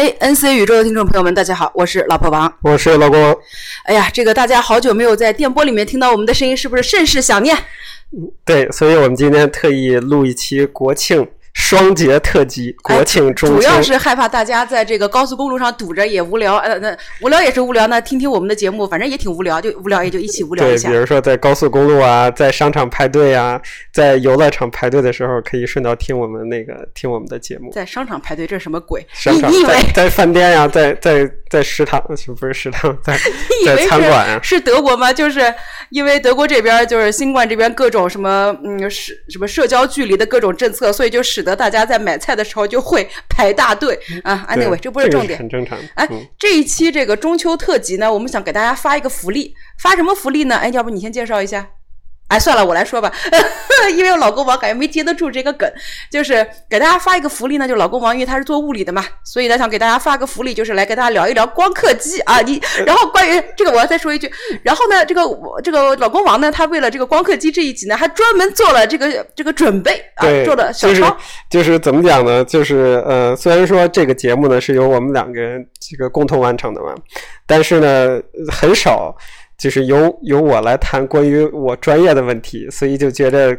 哎，NC 宇宙的听众朋友们，大家好，我是老婆王，我是老公。哎呀，这个大家好久没有在电波里面听到我们的声音，是不是甚是想念？对，所以我们今天特意录一期国庆。双节特辑，国庆中秋，主要是害怕大家在这个高速公路上堵着也无聊，呃，那无聊也是无聊，那听听我们的节目，反正也挺无聊，就无聊也就一起无聊一下。对，比如说在高速公路啊，在商场排队啊，在游乐场排队的时候，可以顺道听我们那个听我们的节目。在商场排队，这是什么鬼？商场在在饭店呀，在在在食堂，不是食堂，在 在餐馆是德国吗？就是因为德国这边就是新冠这边各种什么嗯是什么社交距离的各种政策，所以就使得大家在买。菜的时候就会排大队啊！Anyway，，这不是重点，很正常。哎，这一期这个中秋特辑呢，我们想给大家发一个福利，发什么福利呢？哎，要不你先介绍一下。哎，算了，我来说吧，因为我老公王感觉没接得住这个梗，就是给大家发一个福利呢，就老公王因为他是做物理的嘛，所以呢想给大家发个福利，就是来跟大家聊一聊光刻机啊。你然后关于这个我要再说一句，然后呢这个我这个老公王呢，他为了这个光刻机这一集呢，还专门做了这个这个准备啊，做了小抄。就是怎么讲呢？就是呃，虽然说这个节目呢是由我们两个人这个共同完成的嘛，但是呢很少。就是由由我来谈关于我专业的问题，所以就觉得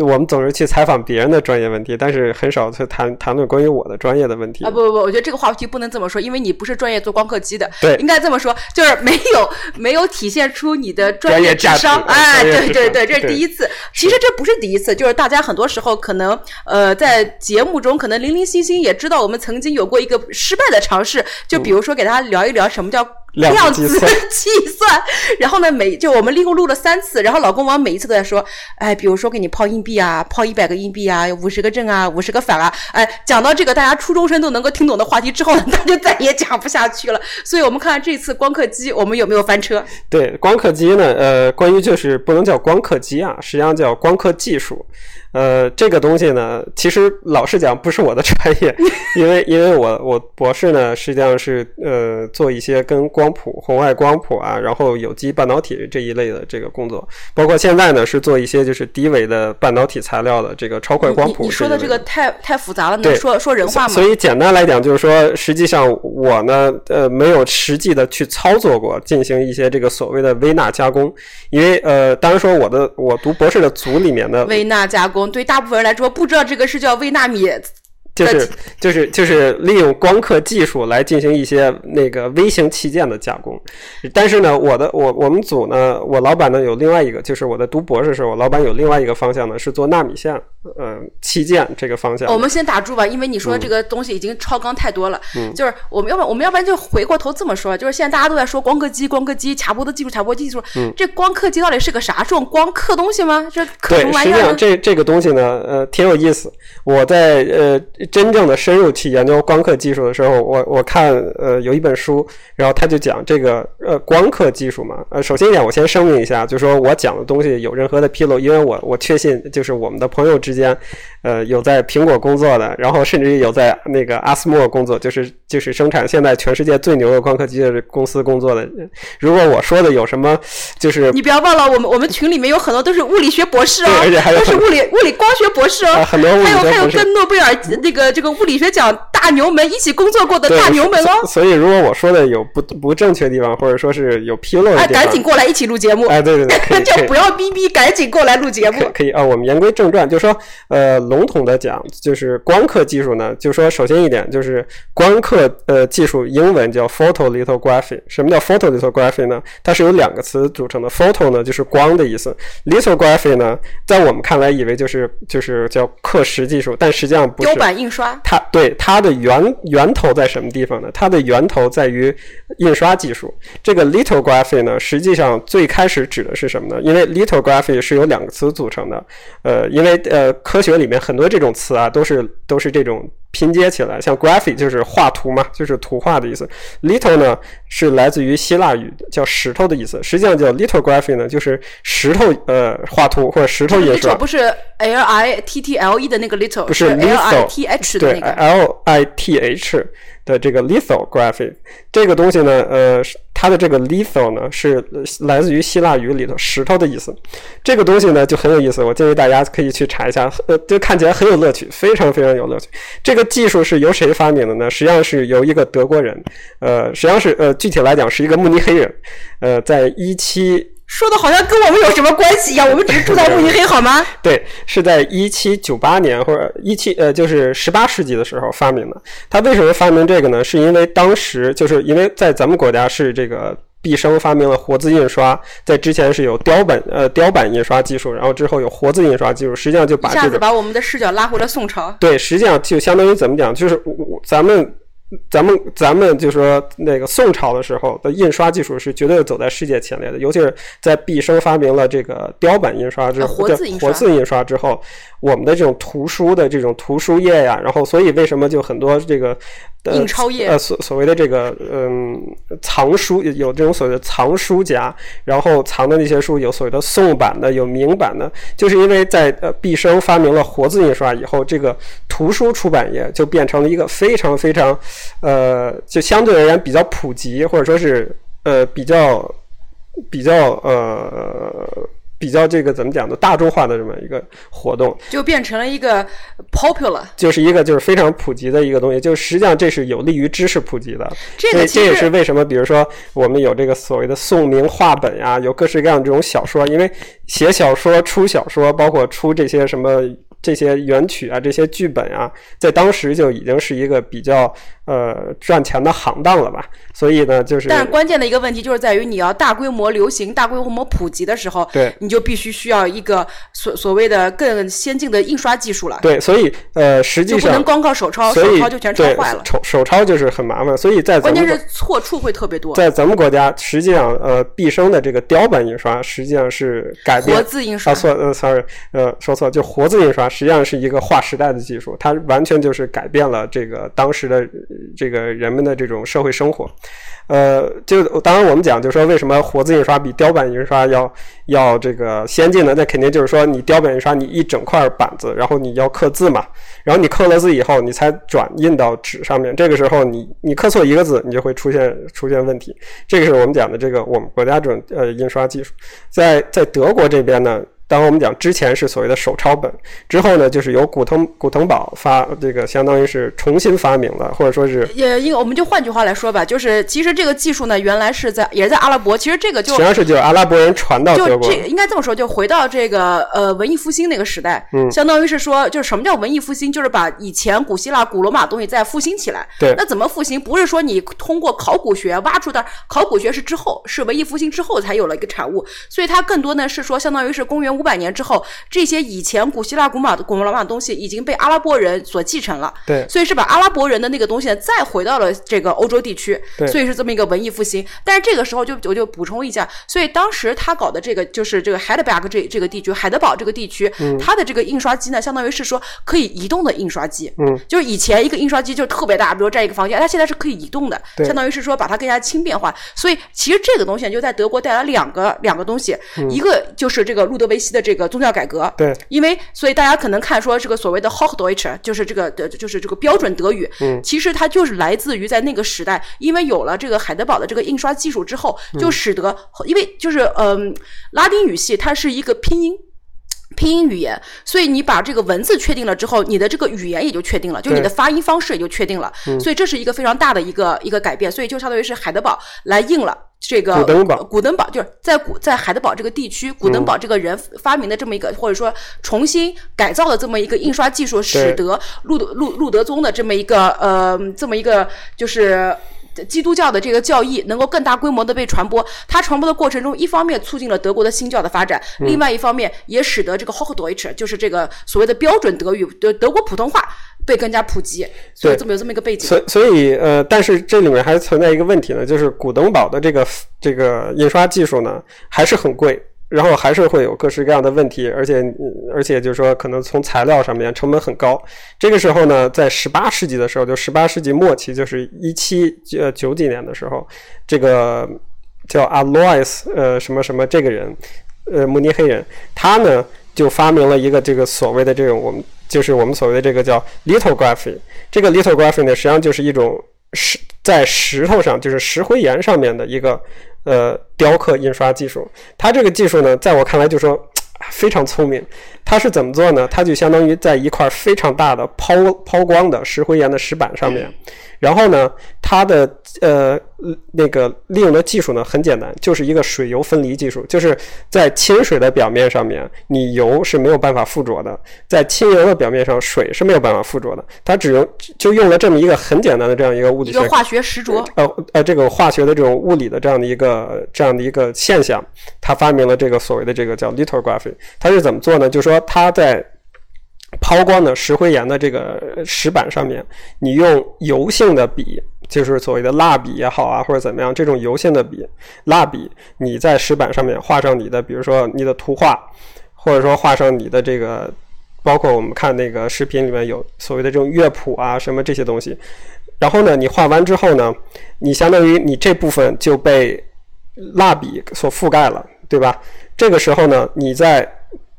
我们总是去采访别人的专业问题，但是很少去谈谈论关于我的专业的问题啊！不不不，我觉得这个话题不能这么说，因为你不是专业做光刻机的，对，应该这么说，就是没有没有体现出你的专业智商，哎，对对对，这是第一次。其实这不是第一次，就是大家很多时候可能呃在节目中可能零零星星也知道我们曾经有过一个失败的尝试，就比如说给大家聊一聊什么叫。量子 计算，然后呢，每就我们一共录了三次，然后老公王每一次都在说，哎，比如说给你抛硬币啊，抛一百个硬币啊，五十个正啊，五十个反啊，哎，讲到这个大家初中生都能够听懂的话题之后呢，他就再也讲不下去了。所以我们看看这次光刻机我们有没有翻车？对，光刻机呢，呃，关于就是不能叫光刻机啊，实际上叫光刻技术。呃，这个东西呢，其实老实讲不是我的专业，因为因为我我博士呢实际上是呃做一些跟光谱、红外光谱啊，然后有机半导体这一类的这个工作，包括现在呢是做一些就是低维的半导体材料的这个超快光谱。你说的这个太太复杂了，能说说人话吗？所以简单来讲就是说，实际上我呢呃没有实际的去操作过进行一些这个所谓的微纳加工，因为呃当然说我的我读博士的组里面的微纳加工。对大部分人来说，不知道这个是叫微纳米。就是就是就是利用光刻技术来进行一些那个微型器件的加工，但是呢，我的我我们组呢，我老板呢有另外一个，就是我在读博士时候，我老板有另外一个方向呢，是做纳米线，呃，器件这个方向。我们先打住吧，因为你说这个东西已经超纲太多了。嗯。就是我们要不我们要不然就回过头这么说，就是现在大家都在说光刻机、光刻机、卡波的技术、卡波技术。嗯。这光刻机到底是个啥？是种光刻东西吗？这刻什么玩意儿？实际上，这这个东西呢，呃，挺有意思。我在呃真正的深入。去研究光刻技术的时候，我我看呃有一本书，然后他就讲这个呃光刻技术嘛。呃，首先一点，我先声明一下，就是说我讲的东西有任何的纰漏，因为我我确信就是我们的朋友之间，呃有在苹果工作的，然后甚至有在那个阿斯莫工作，就是就是生产现在全世界最牛的光刻机的公司工作的。如果我说的有什么，就是 你不要忘了，我们我们群里面有很多都是物理学博士哦，而且还有都是物理物理光学博士哦，很多还有还有跟诺贝尔那个这个物理学奖。讲大牛们一起工作过的大牛们哦，所以如果我说的有不不正确的地方，或者说是有纰漏的地方，赶紧过来一起录节目。哎，对对对，就不要逼逼，赶紧过来录节目。可以啊，我们言归正传，就说呃，笼统的讲，就是光刻技术呢，就说首先一点就是光刻呃技术，英文叫 photolithography。什么叫 photolithography 呢？它是由两个词组成的，photo 呢就是光的意思，lithography 呢，在我们看来以为就是就是叫刻蚀技术，但实际上不是。雕版印刷。它对。它的源源头在什么地方呢？它的源头在于印刷技术。这个 little graphy 呢，实际上最开始指的是什么呢？因为 little graphy 是由两个词组成的。呃，因为呃，科学里面很多这种词啊，都是都是这种。拼接起来，像 graphic 就是画图嘛，就是图画的意思。little 呢是来自于希腊语，叫石头的意思。实际上叫 lithography 呢，就是石头呃画图或者石头印刷。不是 l i t t l e 的那个 little，不是 l i t h 的那个。l i t h 的这个 lithography 这个东西呢，呃，它的这个 litho 呢是来自于希腊语里头石头的意思。这个东西呢就很有意思，我建议大家可以去查一下，呃，就看起来很有乐趣，非常非常有乐趣。这个技术是由谁发明的呢？实际上是由一个德国人，呃，实际上是呃，具体来讲是一个慕尼黑人，呃，在一七。说的好像跟我们有什么关系一样，我们只是住在慕尼黑，好吗？对，是在一七九八年或者一七呃，就是十八世纪的时候发明的。他为什么发明这个呢？是因为当时就是因为在咱们国家是这个毕生发明了活字印刷，在之前是有雕版呃雕版印刷技术，然后之后有活字印刷技术，实际上就把一下子把我们的视角拉回了宋朝。对，实际上就相当于怎么讲，就是咱们。咱们咱们就说那个宋朝的时候的印刷技术是绝对走在世界前列的，尤其是在毕生发明了这个雕版印刷之后，活字印刷之后，我们的这种图书的这种图书页呀，然后所以为什么就很多这个。印钞业呃，所所谓的这个嗯，藏书有这种所谓的藏书家，然后藏的那些书有所谓的宋版的，有明版的，就是因为在呃毕生发明了活字印刷以后，这个图书出版业就变成了一个非常非常呃，就相对而言比较普及，或者说是呃比较比较呃。比较这个怎么讲的大众化的这么一个活动，就变成了一个 popular，就是一个就是非常普及的一个东西。就实际上这是有利于知识普及的。这个这也是为什么，比如说我们有这个所谓的宋明话本呀，有各式各样这种小说，因为写小说出小说，包括出这些什么。这些原曲啊，这些剧本啊，在当时就已经是一个比较呃赚钱的行当了吧。所以呢，就是但是关键的一个问题就是在于你要大规模流行、大规模普及的时候，对，你就必须需要一个所所谓的更先进的印刷技术了。对，所以呃，实际上就不能光靠手抄，手抄就全抄坏了。手手抄就是很麻烦，所以在关键是错处会特别多。在咱们国家，实际上呃，毕生的这个雕版印刷实际上是改变活字印刷。啊错呃，sorry 呃说错，就活字印刷。实际上是一个划时代的技术，它完全就是改变了这个当时的这个人们的这种社会生活。呃，就当然我们讲，就是说为什么活字印刷比雕版印刷要要这个先进呢？那肯定就是说你雕版印刷，你一整块板子，然后你要刻字嘛，然后你刻了字以后，你才转印到纸上面。这个时候你你刻错一个字，你就会出现出现问题。这个是我们讲的这个我们国家这种呃印刷技术，在在德国这边呢。当我们讲之前是所谓的手抄本，之后呢，就是由古腾古腾堡发这个，相当于是重新发明了，或者说是也，因为我们就换句话来说吧，就是其实这个技术呢，原来是在也是在阿拉伯，其实这个就实际上是就是阿拉伯人传到德国，应该这么说，就回到这个呃文艺复兴那个时代，嗯，相当于是说，就是什么叫文艺复兴，就是把以前古希腊、古罗马东西再复兴起来。对，那怎么复兴？不是说你通过考古学挖出的，考古学是之后，是文艺复兴之后才有了一个产物，所以它更多呢是说，相当于是公元五百年之后。这些以前古希腊、古马、古罗马的东西已经被阿拉伯人所继承了，对，所以是把阿拉伯人的那个东西再回到了这个欧洲地区，对所以是这么一个文艺复兴。但是这个时候就我就补充一下，所以当时他搞的这个就是这个海德堡这这个地区，海德堡这个地区，它的这个印刷机呢，相当于是说可以移动的印刷机，嗯，就是以前一个印刷机就特别大，比如占一个房间，它现在是可以移动的，相当于是说把它更加轻便化。所以其实这个东西就在德国带来两个两个东西，一个就是这个路德维希的这个宗教改革，对。因为，所以大家可能看说这个所谓的 Hochdeutsch，就是这个的，就是这个标准德语。嗯，其实它就是来自于在那个时代，因为有了这个海德堡的这个印刷技术之后，就使得，因为就是嗯，拉丁语系它是一个拼音。拼音语言，所以你把这个文字确定了之后，你的这个语言也就确定了，就是你的发音方式也就确定了。所以这是一个非常大的一个一个改变。所以就相当于是海德堡来印了这个古登堡，古登堡就是在古在海德堡这个地区，古登堡这个人发明的这么一个或者说重新改造的这么一个印刷技术，使得路路路德宗的这么一个呃这么一个就是。基督教的这个教义能够更大规模的被传播，它传播的过程中，一方面促进了德国的新教的发展，另外一方面也使得这个 Hochdeutsch，就是这个所谓的标准德语的德国普通话被更加普及，所以这么有这么一个背景。所所以呃，但是这里面还存在一个问题呢，就是古登堡的这个这个印刷技术呢还是很贵。然后还是会有各式各样的问题，而且而且就是说，可能从材料上面成本很高。这个时候呢，在十八世纪的时候，就十八世纪末期，就是一七呃九几年的时候，这个叫 Alois 呃什么什么这个人，呃慕尼黑人，他呢就发明了一个这个所谓的这种我们就是我们所谓的这个叫 lithography。这个 lithography 呢，实际上就是一种石。在石头上，就是石灰岩上面的一个呃雕刻印刷技术。它这个技术呢，在我看来就说非常聪明。它是怎么做呢？它就相当于在一块非常大的抛抛光的石灰岩的石板上面。然后呢，它的呃那个利用的技术呢很简单，就是一个水油分离技术，就是在清水的表面上面，你油是没有办法附着的；在清油的表面上，水是没有办法附着的。它只用就用了这么一个很简单的这样一个物理一个化学实着，呃呃，这个化学的这种物理的这样的一个这样的一个现象，他发明了这个所谓的这个叫 lithography。它是怎么做呢？就是说他在抛光的石灰岩的这个石板上面，你用油性的笔，就是所谓的蜡笔也好啊，或者怎么样，这种油性的笔、蜡笔，你在石板上面画上你的，比如说你的图画，或者说画上你的这个，包括我们看那个视频里面有所谓的这种乐谱啊，什么这些东西。然后呢，你画完之后呢，你相当于你这部分就被蜡笔所覆盖了，对吧？这个时候呢，你在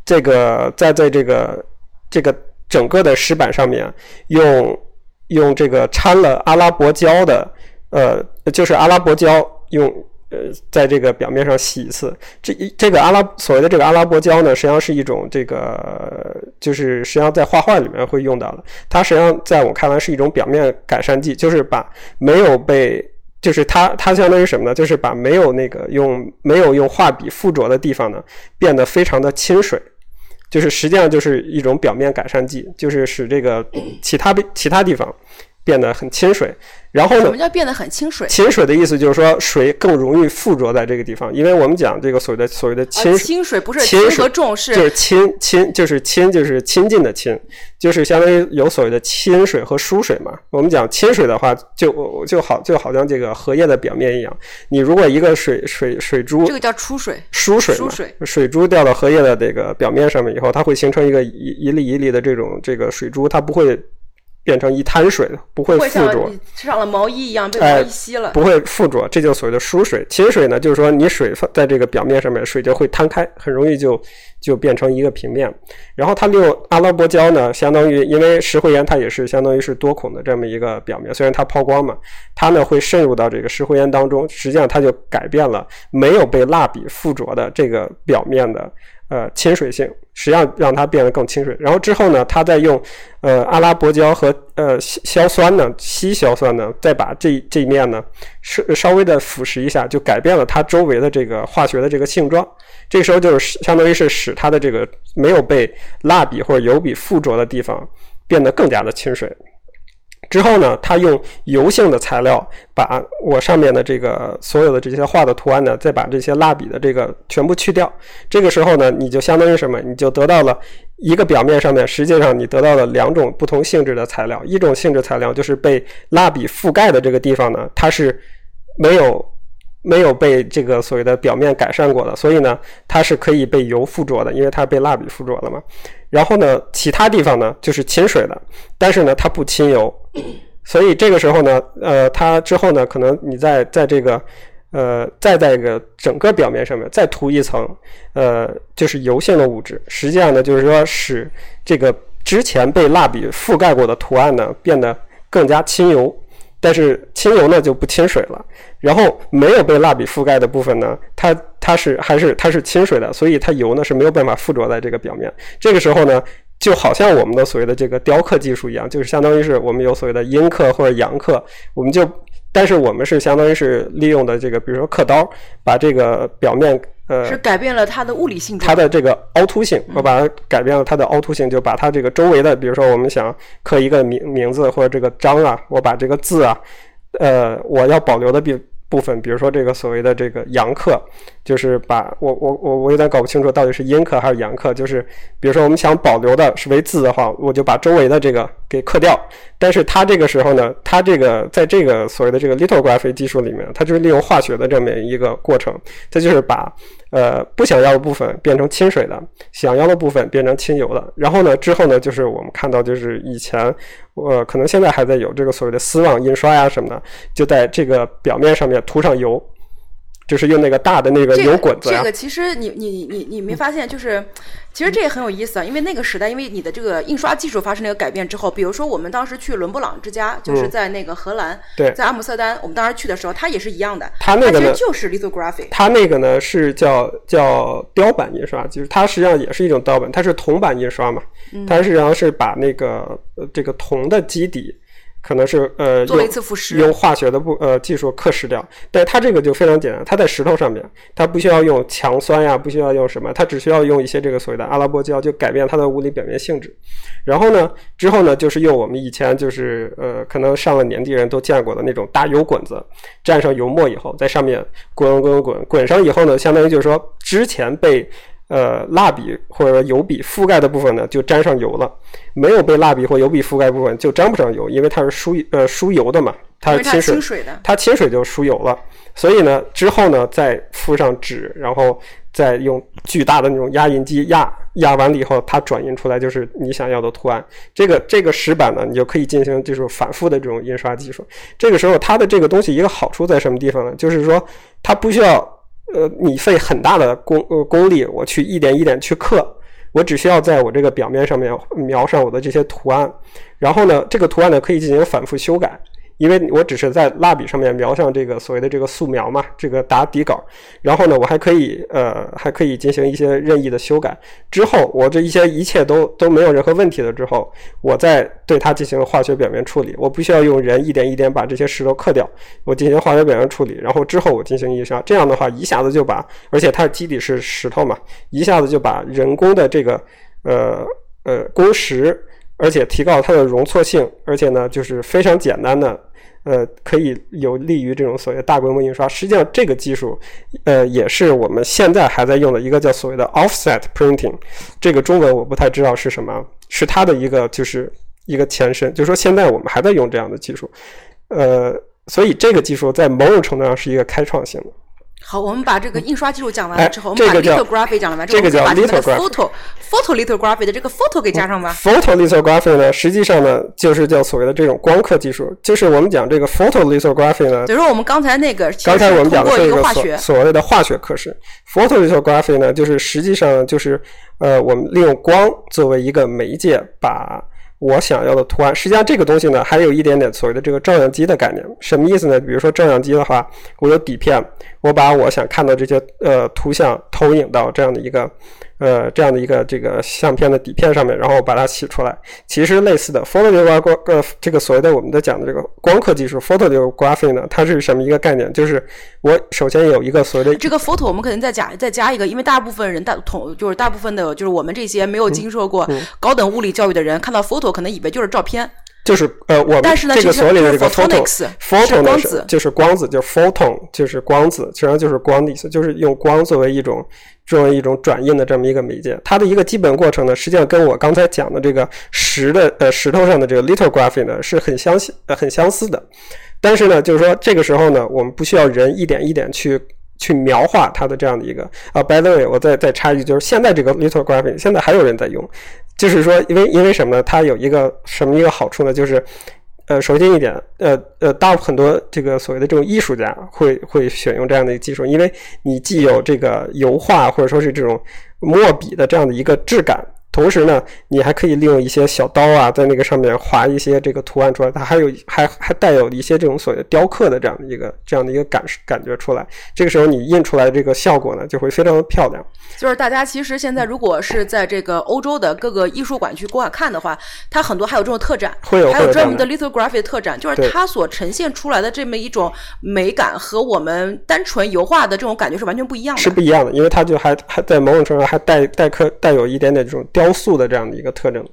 这个在在这个。这个整个的石板上面用用这个掺了阿拉伯胶的，呃，就是阿拉伯胶用呃，在这个表面上洗一次。这一这个阿拉所谓的这个阿拉伯胶呢，实际上是一种这个，就是实际上在画画里面会用到的。它实际上在我看来是一种表面改善剂，就是把没有被，就是它它相当于什么呢？就是把没有那个用没有用画笔附着的地方呢，变得非常的清水。就是实际上就是一种表面改善剂，就是使这个其他其他地方变得很清水。然后呢？什么叫变得很清水？清水的意思就是说水更容易附着在这个地方，因为我们讲这个所谓的所谓的清清水不是清和重是就是亲亲就是亲就是亲近的亲，就是相当于有所谓的亲水和疏水嘛。我们讲亲水的话，就就好就好像这个荷叶的表面一样，你如果一个水水水珠，这个叫出水疏水疏水水珠掉到荷叶的这个表面上面以后，它会形成一个一一粒一粒的这种这个水珠，它不会。变成一滩水，不会附着，上了毛衣一样被毛衣吸了，不会附着，这就所谓的疏水。清水呢，就是说你水放在这个表面上面，水就会摊开，很容易就就变成一个平面。然后它利用阿拉伯胶呢，相当于因为石灰岩它也是相当于是多孔的这么一个表面，虽然它抛光嘛，它呢会渗入到这个石灰岩当中，实际上它就改变了没有被蜡笔附着的这个表面的。呃，亲水性实际上让它变得更亲水。然后之后呢，他再用呃阿拉伯胶和呃硝酸呢，稀硝酸呢，再把这这一面呢稍稍微的腐蚀一下，就改变了它周围的这个化学的这个性状。这时候就是相当于是使它的这个没有被蜡笔或者油笔附着的地方变得更加的亲水。之后呢，他用油性的材料把我上面的这个所有的这些画的图案呢，再把这些蜡笔的这个全部去掉。这个时候呢，你就相当于什么？你就得到了一个表面上面，实际上你得到了两种不同性质的材料。一种性质材料就是被蜡笔覆盖的这个地方呢，它是没有。没有被这个所谓的表面改善过的，所以呢，它是可以被油附着的，因为它被蜡笔附着了嘛。然后呢，其他地方呢就是亲水的，但是呢，它不亲油，所以这个时候呢，呃，它之后呢，可能你在在这个呃再在一个整个表面上面再涂一层，呃，就是油性的物质，实际上呢，就是说使这个之前被蜡笔覆盖过的图案呢变得更加亲油。但是清油呢就不亲水了，然后没有被蜡笔覆盖的部分呢，它它是还是它是亲水的，所以它油呢是没有办法附着在这个表面。这个时候呢，就好像我们的所谓的这个雕刻技术一样，就是相当于是我们有所谓的阴刻或者阳刻，我们就。但是我们是相当于是利用的这个，比如说刻刀，把这个表面呃是改变了它的物理性质，它的这个凹凸性，我把它改变了它的凹凸性，就把它这个周围的，比如说我们想刻一个名名字或者这个章啊，我把这个字啊，呃，我要保留的比。部分，比如说这个所谓的这个阳刻，就是把我我我我有点搞不清楚到底是阴刻还是阳刻。就是比如说我们想保留的是为字的话，我就把周围的这个给刻掉。但是它这个时候呢，它这个在这个所谓的这个 lithography 技术里面，它就是利用化学的这么一个过程，它就是把呃不想要的部分变成清水的，想要的部分变成清油的。然后呢，之后呢，就是我们看到就是以前。呃，可能现在还在有这个所谓的丝网印刷呀什么的，就在这个表面上面涂上油，就是用那个大的那个油滚子这个其实你你你你没发现就是。其实这也很有意思啊，因为那个时代，因为你的这个印刷技术发生了一个改变之后，比如说我们当时去伦勃朗之家，就是在那个荷兰，在阿姆斯特丹，我们当时去的时候，它也是一样的。它那个呢，就是 lithography。它那个呢是叫叫雕版印刷，就是它实际上也是一种雕版，它是铜版印刷嘛，它实际上是把那个呃这个铜的基底。可能是呃用化学的不呃技术刻蚀掉，但它这个就非常简单，它在石头上面，它不需要用强酸呀，不需要用什么，它只需要用一些这个所谓的阿拉伯胶，就改变它的物理表面性质。然后呢，之后呢，就是用我们以前就是呃可能上了年纪人都见过的那种大油滚子，蘸上油墨以后，在上面滚滚滚滚上以后呢，相当于就是说之前被。呃，蜡笔或者油笔覆盖的部分呢，就沾上油了；没有被蜡笔或油笔覆盖部分就沾不上油，因为它是疏呃疏油的嘛，它是亲水的，它亲水就疏油了。所以呢，之后呢，再敷上纸，然后再用巨大的那种压印机压压完了以后，它转印出来就是你想要的图案。这个这个石板呢，你就可以进行就是反复的这种印刷技术。这个时候，它的这个东西一个好处在什么地方呢？就是说它不需要。呃，你费很大的功呃功力，我去一点一点去刻，我只需要在我这个表面上面描上我的这些图案，然后呢，这个图案呢可以进行反复修改。因为我只是在蜡笔上面描上这个所谓的这个素描嘛，这个打底稿，然后呢，我还可以呃还可以进行一些任意的修改。之后我这一些一切都 都没有任何问题了之后，我再对它进行化学表面处理。我不需要用人一点一点把这些石头刻掉，我进行化学表面处理，然后之后我进行印刷。这样的话，一下子就把，而且它的基底是石头嘛，一下子就把人工的这个呃呃工时，而且提高它的容错性，而且呢就是非常简单的。呃，可以有利于这种所谓大规模印刷。实际上，这个技术，呃，也是我们现在还在用的一个叫所谓的 offset printing。这个中文我不太知道是什么，是它的一个就是一个前身。就是说，现在我们还在用这样的技术。呃，所以这个技术在某种程度上是一个开创性的。好，我们把这个印刷技术讲完了之后，我们把 lithography 讲了完之后，这个把这个 photo photo lithography 的这个 photo 给加上吧。photo lithography 呢，实际上呢，就是叫所谓的这种光刻技术。就是我们讲这个 photo lithography 呢，比如说我们刚才那个，刚才我们讲的是一个所所谓的化学刻蚀。photo lithography 呢，就是实际上就是呃，我们利用光作为一个媒介，把我想要的图案。实际上这个东西呢，还有一点点所谓的这个照相机的概念。什么意思呢？比如说照相机的话，我有底片。我把我想看到这些呃图像投影到这样的一个呃这样的一个这个相片的底片上面，然后把它洗出来。其实类似的 photography 呃这个所谓的我们的讲的这个光刻技术 photography 呢，它是什么一个概念？就是我首先有一个所谓的这个 photo，我们可能再加再加一个，因为大部分人大同就是大部分的就是我们这些没有经受过高等物理教育的人，看到 photo 可能以为就是照片。就是呃，我们这个所里的这个 photo，photo 呢是就是光子，就是 photon，就是光子，实际上就是光的意思，就是用光作为一种作为一种转印的这么一个媒介。它的一个基本过程呢，实际上跟我刚才讲的这个石的呃石头上的这个 lithography 呢是很相似呃很相似的。但是呢，就是说这个时候呢，我们不需要人一点一点去去描画它的这样的一个啊。By the way，我再再插一句，就是现在这个 lithography 现在还有人在用。就是说，因为因为什么？它有一个什么一个好处呢？就是，呃，首先一点，呃呃，大很多这个所谓的这种艺术家会会选用这样的一个技术，因为你既有这个油画或者说是这种墨笔的这样的一个质感。同时呢，你还可以利用一些小刀啊，在那个上面划一些这个图案出来，它还有还还带有一些这种所谓的雕刻的这样的一个这样的一个感感觉出来。这个时候你印出来的这个效果呢，就会非常的漂亮。就是大家其实现在如果是在这个欧洲的各个艺术馆去观看的话，它很多还有这种特展，会有还有专门的 lithography 特展，就是它所呈现出来的这么一种美感和我们单纯油画的这种感觉是完全不一样的。是不一样的，因为它就还还在某种程度上还带带刻带有一点点这种雕。雕塑的这样的一个特征，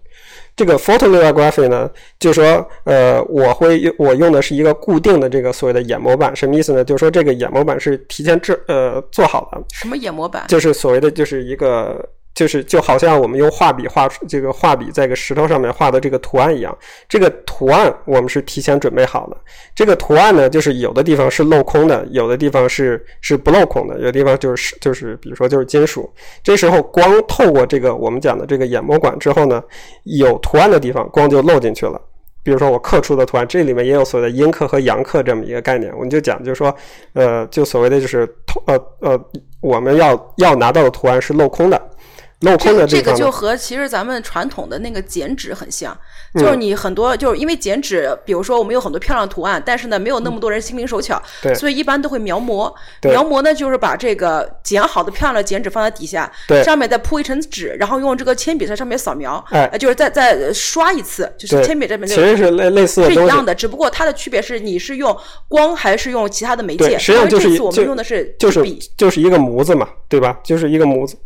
这个 photolithography 呢，就是说，呃，我会用我用的是一个固定的这个所谓的眼模板，什么意思呢？就是说这个眼模板是提前制呃做好的。什么眼模板？就是所谓的就是一个。就是就好像我们用画笔画出这个画笔在个石头上面画的这个图案一样，这个图案我们是提前准备好的。这个图案呢，就是有的地方是镂空的，有的地方是是不镂空的，有的地方就是就是比如说就是金属。这时候光透过这个我们讲的这个眼模管之后呢，有图案的地方光就漏进去了。比如说我刻出的图案，这里面也有所谓的阴刻和阳刻这么一个概念。我们就讲，就是说，呃，就所谓的就是透呃呃，我们要要拿到的图案是镂空的。镂空的这个就和其实咱们传统的那个剪纸很像，就是你很多就是因为剪纸，比如说我们有很多漂亮图案，但是呢没有那么多人心灵手巧，所以一般都会描摹。描摹呢就是把这个剪好的漂亮的剪纸放在底下，上面再铺一层纸，然后用这个铅笔在上面扫描，哎，就是再再刷一次，就是铅笔这边其实是类类似是一样的，只不过它的区别是你是用光还是用其他的媒介。实际上就是我们用的是就是就是一个模子嘛，对吧？就是一个模子。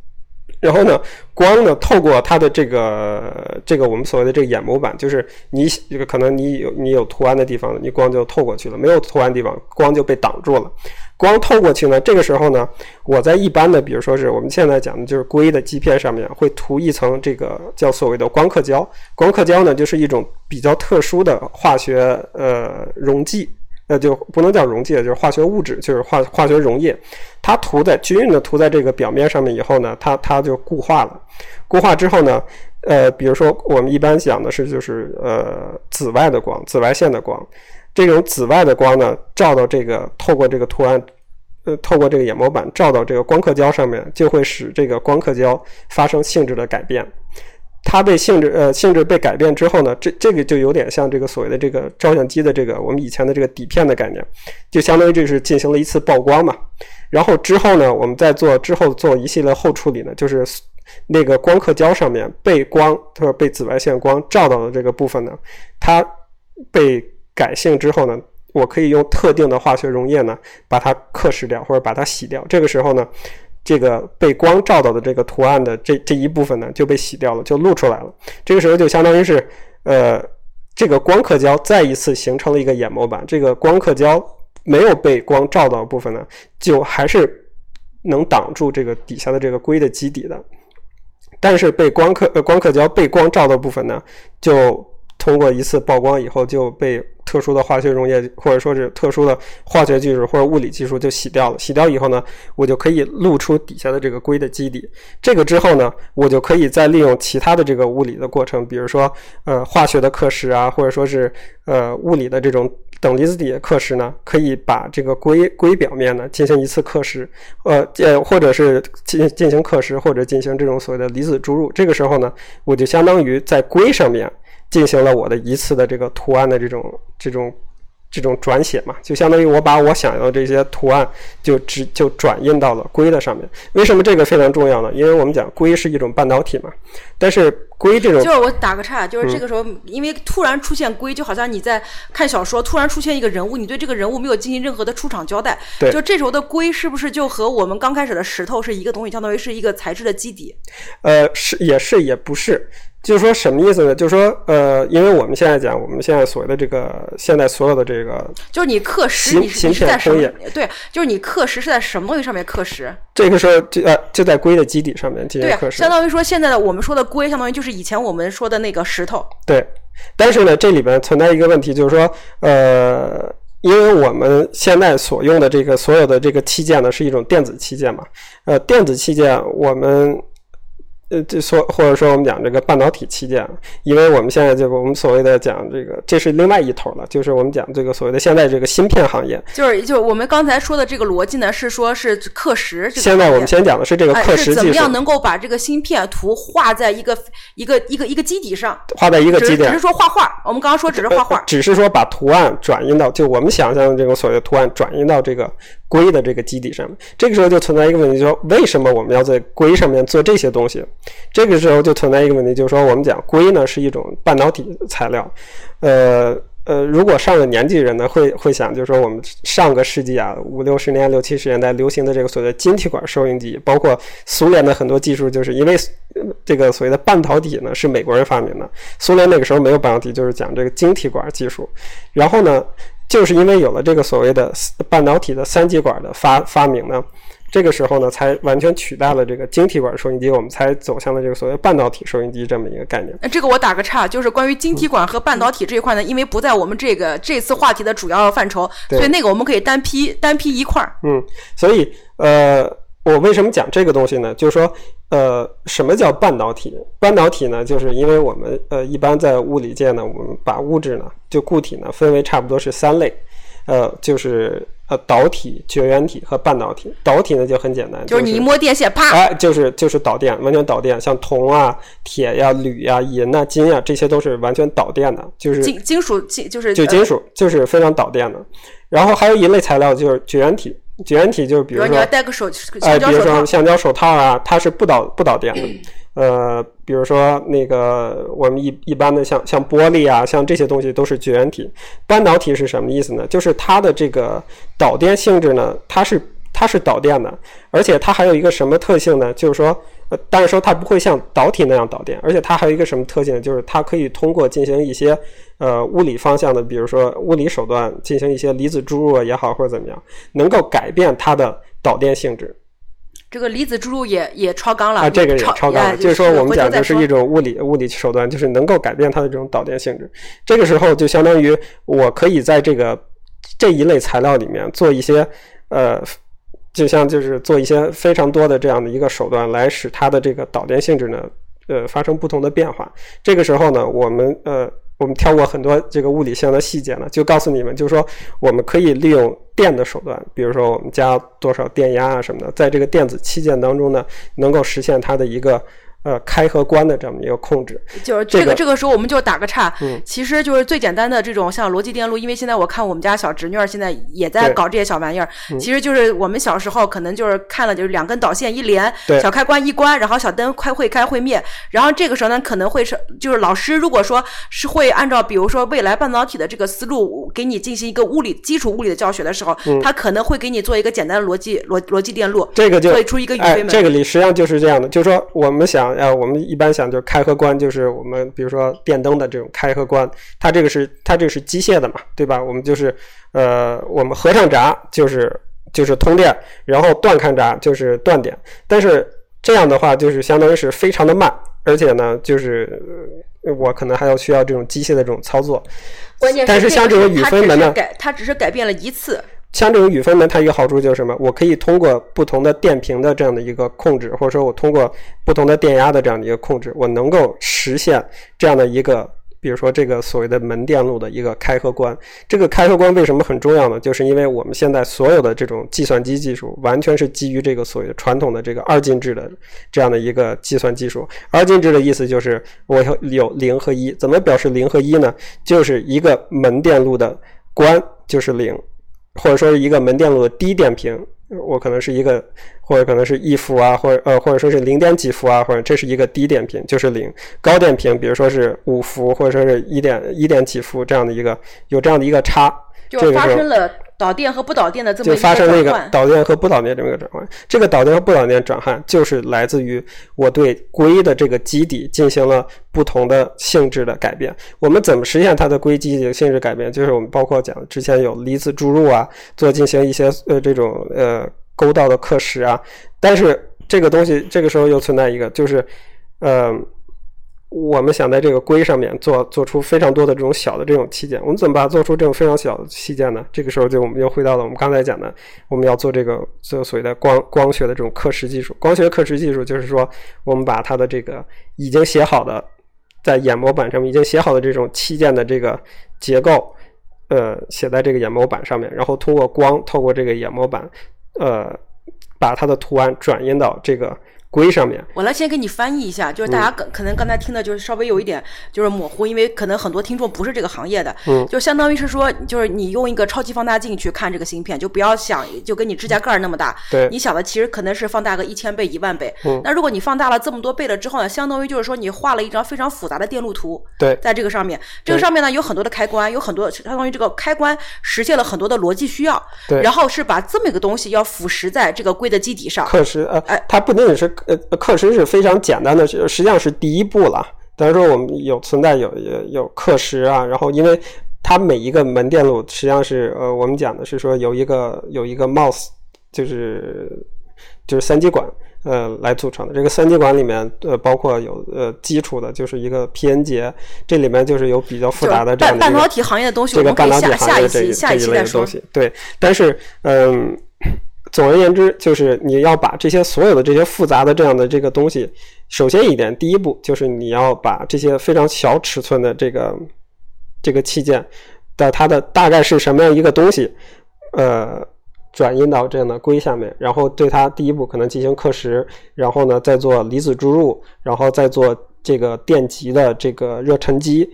然后呢，光呢透过它的这个这个我们所谓的这个眼模板，就是你这个可能你有你有图案的地方，你光就透过去了；没有图案地方，光就被挡住了。光透过去呢，这个时候呢，我在一般的，比如说是我们现在讲的就是硅的基片上面会涂一层这个叫所谓的光刻胶。光刻胶呢，就是一种比较特殊的化学呃溶剂。那就不能叫溶剂，就是化学物质，就是化化学溶液。它涂在均匀的涂在这个表面上面以后呢，它它就固化了。固化之后呢，呃，比如说我们一般讲的是就是呃紫外的光，紫外线的光。这种紫外的光呢，照到这个透过这个图案，呃，透过这个眼模板照到这个光刻胶上面，就会使这个光刻胶发生性质的改变。它被性质呃性质被改变之后呢，这这个就有点像这个所谓的这个照相机的这个我们以前的这个底片的概念，就相当于这是进行了一次曝光嘛。然后之后呢，我们再做之后做一系列后处理呢，就是那个光刻胶上面被光或者被紫外线光照到的这个部分呢，它被改性之后呢，我可以用特定的化学溶液呢把它刻蚀掉或者把它洗掉。这个时候呢。这个被光照到的这个图案的这这一部分呢，就被洗掉了，就露出来了。这个时候就相当于是，呃，这个光刻胶再一次形成了一个眼模板。这个光刻胶没有被光照到的部分呢，就还是能挡住这个底下的这个硅的基底的。但是被光刻呃光刻胶被光照的部分呢，就通过一次曝光以后就被。特殊的化学溶液，或者说是特殊的化学技术或者物理技术就洗掉了。洗掉以后呢，我就可以露出底下的这个硅的基底。这个之后呢，我就可以再利用其他的这个物理的过程，比如说呃化学的刻蚀啊，或者说是呃物理的这种等离子底刻蚀呢，可以把这个硅硅表面呢进行一次刻蚀，呃呃或者是进进行刻蚀，或者进行这种所谓的离子注入。这个时候呢，我就相当于在硅上面。进行了我的一次的这个图案的这种这种这种转写嘛，就相当于我把我想要的这些图案就直就转印到了硅的上面。为什么这个非常重要呢？因为我们讲硅是一种半导体嘛，但是硅这种就是我打个岔，就是这个时候因为突然出现硅，就好像你在看小说，突然出现一个人物，你对这个人物没有进行任何的出场交代，对，就这时候的硅是不是就和我们刚开始的石头是一个东西，相当于是一个材质的基底？呃，是也是也不是。就是说什么意思呢？就是说，呃，因为我们现在讲，我们现在所谓的这个现在所有的这个，就是你刻石，你是在什么？对，就是你刻石是在什么东西上面刻石？这个时候就呃就在硅的基底上面进行刻石。相当于说现在的我们说的硅，相当于就是以前我们说的那个石头。对，但是呢，这里边存在一个问题，就是说，呃，因为我们现在所用的这个所有的这个器件呢，是一种电子器件嘛，呃，电子器件我们。呃，这说或者说我们讲这个半导体器件，因为我们现在这个我们所谓的讲这个，这是另外一头了，就是我们讲这个所谓的现在这个芯片行业，就是就我们刚才说的这个逻辑呢，是说是刻蚀。现在我们先讲的是这个刻蚀技术，怎么样能够把这个芯片图画在一个一个一个一个基底上，画在一个基底，只是说画画。我们刚刚说只是画画，只是说把图案转印到就我们想象的这个所谓的图案转印到这个。硅的这个基底上面，这个时候就存在一个问题，就是说为什么我们要在硅上面做这些东西？这个时候就存在一个问题，就是说我们讲硅呢是一种半导体材料，呃呃，如果上了年纪人呢会会想，就是说我们上个世纪啊五六十年六七十年代流行的这个所谓晶体管收音机，包括苏联的很多技术，就是因为这个所谓的半导体呢是美国人发明的，苏联那个时候没有半导体，就是讲这个晶体管技术，然后呢。就是因为有了这个所谓的半导体的三极管的发发明呢，这个时候呢，才完全取代了这个晶体管收音机，我们才走向了这个所谓半导体收音机这么一个概念。那这个我打个岔，就是关于晶体管和半导体这一块呢，因为不在我们这个这次话题的主要范畴，所以那个我们可以单批单批一块儿。嗯，所以呃，我为什么讲这个东西呢？就是说，呃，什么叫半导体？半导体呢，就是因为我们呃一般在物理界呢，我们把物质呢就固体呢分为差不多是三类，呃，就是呃导体、绝缘体和半导体。导体呢就很简单，就是你一摸电线，啪，哎，就是就是导电，完全导电，像铜啊、铁呀、铝呀、银呐、金呀，这些都是完全导电的，就是金金属金就是就金属，就是非常导电的。然后还有一类材料就是绝缘体。绝缘体就是比如说，你要戴个手，哎，比如说橡胶手套啊，它是不导不导电的。呃，比如说那个我们一一般的像像玻璃啊，像这些东西都是绝缘体。半导体是什么意思呢？就是它的这个导电性质呢，它是它是导电的，而且它还有一个什么特性呢？就是说。呃，但是说它不会像导体那样导电，而且它还有一个什么特性，就是它可以通过进行一些呃物理方向的，比如说物理手段进行一些离子注入也好，或者怎么样，能够改变它的导电性质。这个离子注入也也超纲了啊，这个也超纲了，就是说我们讲的是一种物理物理手段，就是能够改变它的这种导电性质。这个时候就相当于我可以在这个这一类材料里面做一些呃。就像就是做一些非常多的这样的一个手段，来使它的这个导电性质呢，呃，发生不同的变化。这个时候呢，我们呃，我们跳过很多这个物理性的细节了，就告诉你们，就是说我们可以利用电的手段，比如说我们加多少电压啊什么的，在这个电子器件当中呢，能够实现它的一个。呃，开和关的这么一个控制，就是这个这个时候我们就打个岔，嗯，其实就是最简单的这种像逻辑电路，因为现在我看我们家小侄女儿现在也在搞这些小玩意儿，其实就是我们小时候可能就是看了就是两根导线一连，小开关一关，然后小灯开会开会灭，然后这个时候呢可能会是就是老师如果说是会按照比如说未来半导体的这个思路给你进行一个物理基础物理的教学的时候，他可能会给你做一个简单的逻辑逻逻辑电路，这个就做出一个语飞门，这个里实际上就是这样的，就是说我们想。呃，我们一般想就是开和关，就是我们比如说电灯的这种开和关，它这个是它这个是机械的嘛，对吧？我们就是呃，我们合上闸就是就是通电，然后断开闸就是断电。但是这样的话，就是相当于是非常的慢，而且呢，就是我可能还要需要这种机械的这种操作。关键是像这个雨分门呢，改它只是改变了一次。像这种雨分门，它一个好处就是什么？我可以通过不同的电平的这样的一个控制，或者说我通过不同的电压的这样的一个控制，我能够实现这样的一个，比如说这个所谓的门电路的一个开和关。这个开和关为什么很重要呢？就是因为我们现在所有的这种计算机技术，完全是基于这个所谓的传统的这个二进制的这样的一个计算技术。二进制的意思就是我有零和一，怎么表示零和一呢？就是一个门电路的关就是零。或者说是一个门电路的低电平，我可能是一个，或者可能是一伏啊，或者呃，或者说是零点几伏啊，或者这是一个低电平，就是零。高电平，比如说是五伏，或者说是一点一点几伏这样的一个，有这样的一个差，就发生了。导电和不导电的这么一个转换，导电和不导电这么一个转换，这个导电和不导电转换就是来自于我对硅的这个基底进行了不同的性质的改变。我们怎么实现它的硅基底性质改变？就是我们包括讲之前有离子注入啊，做进行一些呃这种呃沟道的刻蚀啊，但是这个东西这个时候又存在一个就是呃。我们想在这个硅上面做做出非常多的这种小的这种器件，我们怎么把它做出这种非常小的器件呢？这个时候就我们又回到了我们刚才讲的，我们要做这个做所谓的光光学的这种刻蚀技术。光学刻蚀技术就是说，我们把它的这个已经写好的在眼模板上面已经写好的这种器件的这个结构，呃，写在这个眼模板上面，然后通过光透过这个眼模板，呃，把它的图案转印到这个。硅上面，我来先给你翻译一下，就是大家可可能刚才听的就是稍微有一点就是模糊，因为可能很多听众不是这个行业的，嗯，就相当于是说，就是你用一个超级放大镜去看这个芯片，就不要想就跟你指甲盖那么大，对，你想的其实可能是放大个一千倍、一万倍，嗯，那如果你放大了这么多倍了之后呢，相当于就是说你画了一张非常复杂的电路图，对，在这个上面，这个上面呢有很多的开关，有很多相当于这个开关实现了很多的逻辑需要，对，然后是把这么一个东西要腐蚀在这个硅的基底上，刻蚀，呃，哎，它不仅仅是呃课时是。非常简单的，实际上是第一步了。当然说我们有存在有有有刻蚀啊，然后因为它每一个门电路实际上是呃，我们讲的是说有一个有一个 mouse，就是就是三极管呃来组成的。这个三极管里面呃包括有呃基础的，就是一个 PN 节，这里面就是有比较复杂的这样半导体行业的东西，这个半导体行业这一这一类的东西。对，但是嗯。总而言之，就是你要把这些所有的这些复杂的这样的这个东西，首先一点，第一步就是你要把这些非常小尺寸的这个这个器件的它的大概是什么样一个东西，呃，转印到这样的硅下面，然后对它第一步可能进行刻蚀，然后呢再做离子注入，然后再做这个电极的这个热沉积。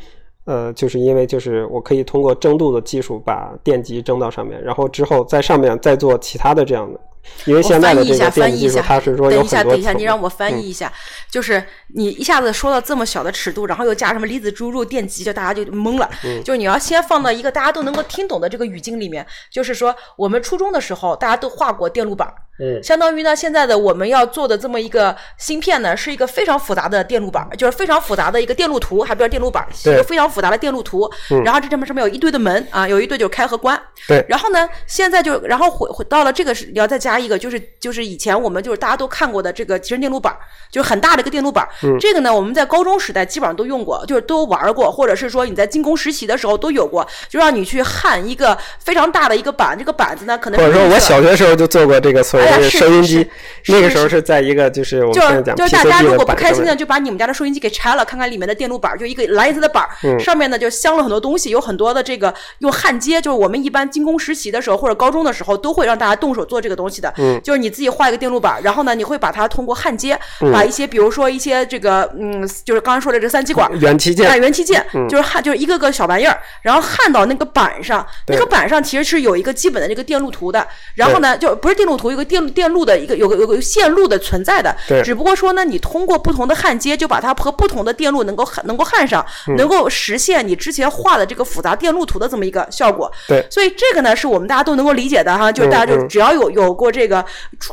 呃，就是因为就是我可以通过蒸镀的技术把电极蒸到上面，然后之后在上面再做其他的这样的。因为现在的这个电技术，它是说等一下，等一下，你让我翻译一下，就是你一下子说到这么小的尺度，然后又加什么离子注入、电极，就大家就懵了。就是你要先放到一个大家都能够听懂的这个语境里面，就是说我们初中的时候大家都画过电路板，嗯，相当于呢现在的我们要做的这么一个芯片呢，是一个非常复杂的电路板，就是非常复杂的一个电路图，还不叫电路板，是一个非常复杂的电路图。然后这上面上面有一堆的门啊，有一堆就是开和关。对。然后呢，现在就然后回回到了这个是你要再加。一个就是就是以前我们就是大家都看过的这个集成电路板，就是很大的一个电路板。嗯，这个呢我们在高中时代基本上都用过，就是都玩过，或者是说你在进攻实习的时候都有过，就让你去焊一个非常大的一个板，这个板子呢可能或者说我小学时候就做过这个所谓的收音机，那个时候是在一个就是我们就讲就是大家如果不开心的就把你们家的收音机给拆了，看看里面的电路板，就一个蓝颜色的板，上面呢就镶了很多东西，有很多的这个用焊接，就是我们一般进攻实习的时候或者高中的时候都会让大家动手做这个东西的，嗯，就是你自己。画一个电路板，然后呢，你会把它通过焊接，把一些，比如说一些这个，嗯，就是刚刚说的这三极管、元器件，元器件，就是焊，就是一个个小玩意儿，然后焊到那个板上，那个板上其实是有一个基本的这个电路图的，然后呢，就不是电路图，有个电电路的一个有个有个线路的存在的，只不过说呢，你通过不同的焊接，就把它和不同的电路能够焊能够焊上，能够实现你之前画的这个复杂电路图的这么一个效果。对，所以这个呢，是我们大家都能够理解的哈，就是大家就只要有有过这个。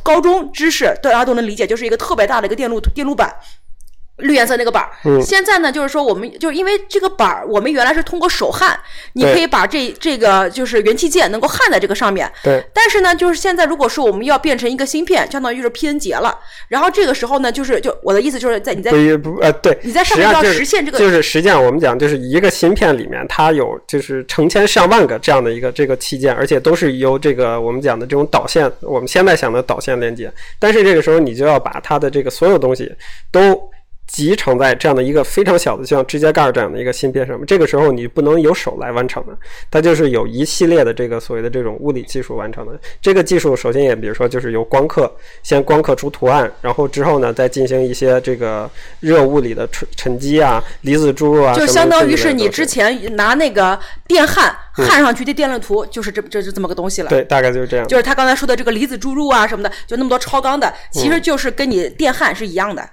高中知识，大家都能理解，就是一个特别大的一个电路电路板。绿颜色那个板儿，现在呢，就是说我们就是因为这个板儿，我们原来是通过手焊，你可以把这这个就是元器件能够焊在这个上面。对。但是呢，就是现在如果说我们要变成一个芯片，相当于是 PN 结了，然后这个时候呢，就是就我的意思就是在你在呃对，你在上面要实现这个，就是实际上我们讲就是一个芯片里面它有就是成千上万个这样的一个这个器件，而且都是由这个我们讲的这种导线，我们现在想的导线连接。但是这个时候你就要把它的这个所有东西都。集成在这样的一个非常小的，像指甲盖这样的一个芯片上面。这个时候你不能由手来完成的，它就是有一系列的这个所谓的这种物理技术完成的。这个技术首先也比如说就是由光刻，先光刻出图案，然后之后呢再进行一些这个热物理的沉沉积啊、离子注入啊，就相当于是你之前拿那个电焊焊上去的电路图，就是这这是这么个东西了。对，大概就是这样。就是他刚才说的这个离子注入啊什么的，就那么多超纲的，其实就是跟你电焊是一样的。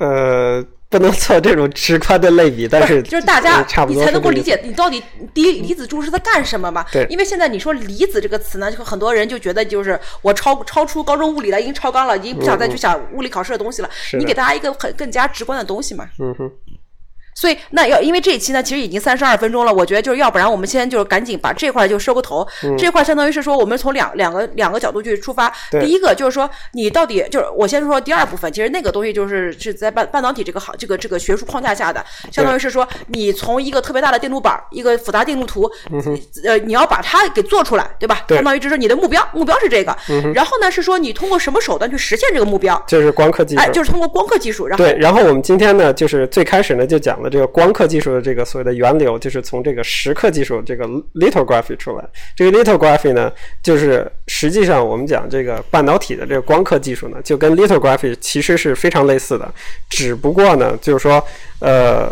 呃，不能做这种直观的类比，但是就是大家你才能够理解你到底离离子柱是在干什么嘛？对，因为现在你说离子这个词呢，就很多人就觉得就是我超超出高中物理了，已经超纲了，已经不想再去想物理考试的东西了。你给大家一个很更加直观的东西嘛？嗯哼。所以那要因为这一期呢，其实已经三十二分钟了，我觉得就是要不然我们先就是赶紧把这块就收个头。这块相当于是说我们从两两个两个角度去出发。第一个就是说你到底就是我先说第二部分，其实那个东西就是是在半半导体这个行这个这个学术框架下的，相当于是说你从一个特别大的电路板，一个复杂电路图，呃，你要把它给做出来，对吧？相当于就是你的目标，目标是这个。然后呢是说你通过什么手段去实现这个目标？就是光刻技术。哎，就是通过光刻技术。然后对，然后我们今天呢，就是最开始呢就讲的。这个光刻技术的这个所谓的源流，就是从这个蚀刻技术这个 lithography 出来。这个 lithography 呢，就是实际上我们讲这个半导体的这个光刻技术呢，就跟 lithography 其实是非常类似的，只不过呢，就是说，呃，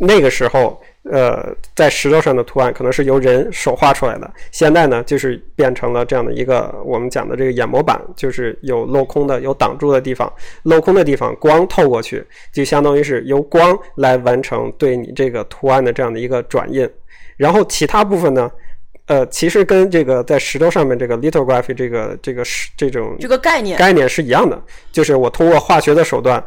那个时候。呃，在石头上的图案可能是由人手画出来的，现在呢，就是变成了这样的一个我们讲的这个眼模板，就是有镂空的、有挡住的地方，镂空的地方光透过去，就相当于是由光来完成对你这个图案的这样的一个转印。然后其他部分呢，呃，其实跟这个在石头上面这个 lithography 这个这个是这种这个概念概念是一样的，就是我通过化学的手段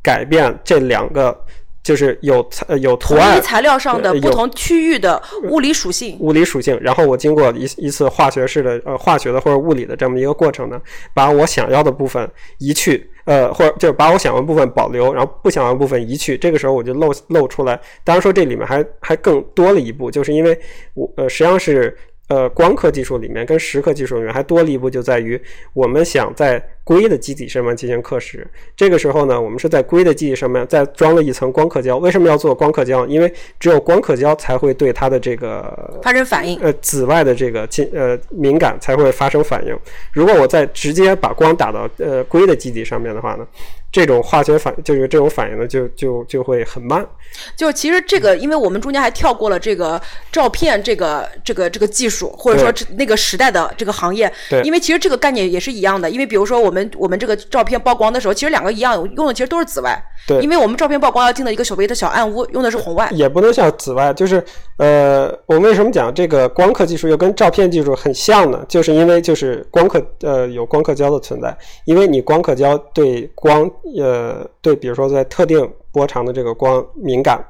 改变这两个。就是有呃有图案材料上的不同区域的物理属性，物理属性。然后我经过一一次化学式的呃化学的或者物理的这么一个过程呢，把我想要的部分移去，呃或者就是把我想要的部分保留，然后不想要的部分移去。这个时候我就露露出来。当然说这里面还还更多了一步，就是因为我呃实际上是呃光刻技术里面跟蚀刻技术里面还多了一步，就在于我们想在硅的基底上面进行刻蚀。这个时候呢，我们是在硅的基底上面再装了一层光刻胶。为什么要做光刻胶？因为只有光刻胶才会对它的这个发生反应，呃，紫外的这个进呃敏感才会发生反应。如果我再直接把光打到呃硅的基底上面的话呢？这种化学反就是这种反应呢，就就就会很慢。就其实这个，因为我们中间还跳过了这个照片这个这个这个技术，或者说那个时代的这个行业。对。因为其实这个概念也是一样的，因为比如说我们我们这个照片曝光的时候，其实两个一样，用的其实都是紫外。对。因为我们照片曝光要进的一个所谓的小暗屋，用的是红外。也不能叫紫外，就是呃，我为什么讲这个光刻技术又跟照片技术很像呢？就是因为就是光刻呃有光刻胶的存在，因为你光刻胶对光。呃，对，比如说在特定波长的这个光敏感，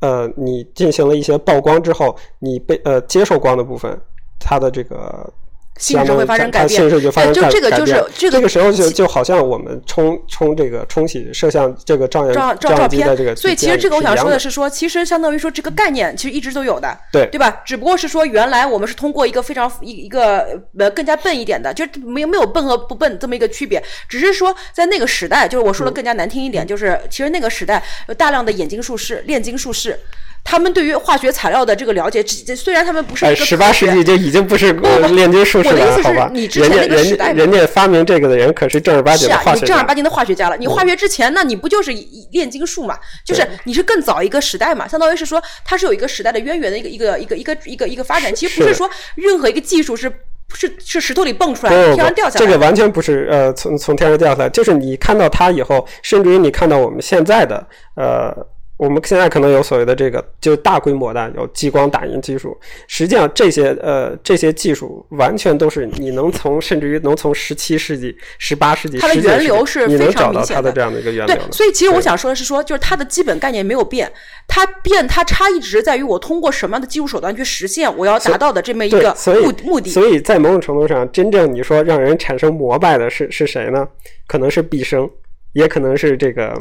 呃，你进行了一些曝光之后，你被呃接受光的部分，它的这个。性质会发生改变，就发生改变。就这个就是这个这个时候就就好像我们冲冲这个冲洗摄像这个照相照照片的这个，所以其实这个我想说的是说，其实相当于说这个概念其实一直都有的，对对吧？只不过是说原来我们是通过一个非常一一个呃更加笨一点的，就没有没有笨和不笨这么一个区别，只是说在那个时代，就是我说的更加难听一点，就是其实那个时代有大量的眼睛术士、炼金术士。他们对于化学材料的这个了解，虽然他们不是十八世纪就已经不是炼金术士了，好吧？你之前那个时代，人家发明这个的人可是正儿八经的化学家，你正儿八经的化学家了。你化学之前，那你不就是炼金术嘛？就是你是更早一个时代嘛？相当于是说，它是有一个时代的渊源的一个一个一个一个一个一个发展。其实不是说任何一个技术是是是石头里蹦出来的，天上掉下来。这个完全不是呃，从从天上掉下来，就是你看到它以后，甚至于你看到我们现在的呃。我们现在可能有所谓的这个，就是大规模的有激光打印技术。实际上，这些呃这些技术完全都是你能从甚至于能从十七世纪、十八世纪，它的源流是非常明显的。这样的一个源流。对，所以其实我想说的是，说就是它的基本概念没有变，它变它差异只是在于我通过什么样的技术手段去实现我要达到的这么一个目目的。所以在某种程度上，真正你说让人产生膜拜的是是谁呢？可能是毕生，也可能是这个。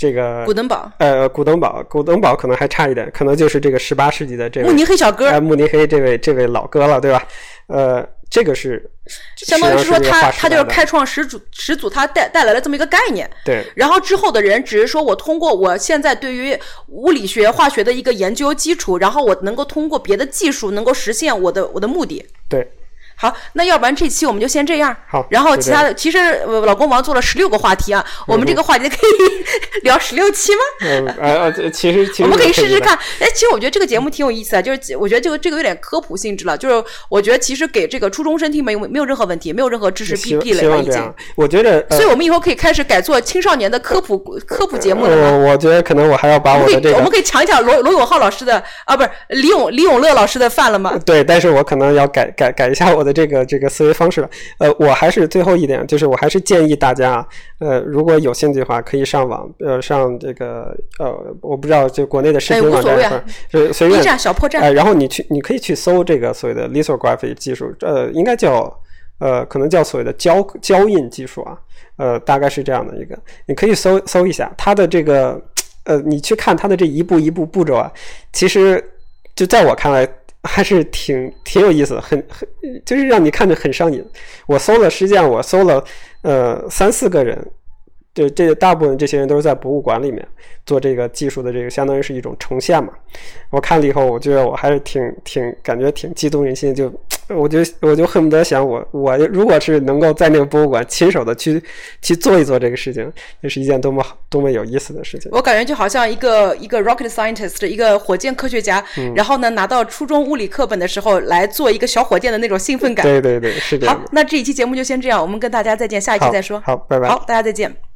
这个古登堡，呃，古登堡，古登堡可能还差一点，可能就是这个十八世纪的这位慕尼黑小哥，呃，慕尼黑这位这位老哥了，对吧？呃，这个是相当于是说他他就是开创始祖始祖，他带带来了这么一个概念。对。然后之后的人只是说我通过我现在对于物理学、化学的一个研究基础，然后我能够通过别的技术能够实现我的我的目的。对。好，那要不然这期我们就先这样。好，然后其他的，其实老公王做了十六个话题啊，我们这个话题可以 聊十六期吗？嗯，呃，其实其实我们可以试试看。哎，其实我觉得这个节目挺有意思的，就是我觉得这个这个有点科普性质了。就是我觉得其实给这个初中生听没有没有任何问题，没有任何知识壁壁垒了已经。我觉得，所以我们以后可以开始改做青少年的科普科普节目了。我我觉得可能我还要把我的这个，我们可以抢一抢罗罗永浩老师的啊，不是李永李永乐老师的饭了吗？对，但是我可能要改改改一下我的这个这个思维。方式了，呃，我还是最后一点，就是我还是建议大家，呃，如果有兴趣的话，可以上网，呃，上这个，呃，我不知道就国内的视频网站，就随便小破站，哎，然后你去，你可以去搜这个所谓的 lithography 技术，呃，应该叫，呃，可能叫所谓的胶胶印技术啊，呃，大概是这样的一个，你可以搜搜一下它的这个，呃，你去看它的这一步一步步骤啊，其实就在我看来。还是挺挺有意思的，很很就是让你看着很上瘾。我搜了，实际上我搜了呃三四个人，就这大部分这些人都是在博物馆里面做这个技术的，这个相当于是一种重现嘛。我看了以后，我觉得我还是挺挺感觉挺激动人心，就。我就我就恨不得想我我如果是能够在那个博物馆亲手的去去做一做这个事情，那是一件多么多么有意思的事情。我感觉就好像一个一个 rocket scientist，一个火箭科学家，然后呢拿到初中物理课本的时候来做一个小火箭的那种兴奋感。对对对，是的。好，那这一期节目就先这样，我们跟大家再见，下一期再说。好，拜拜。好，大家再见。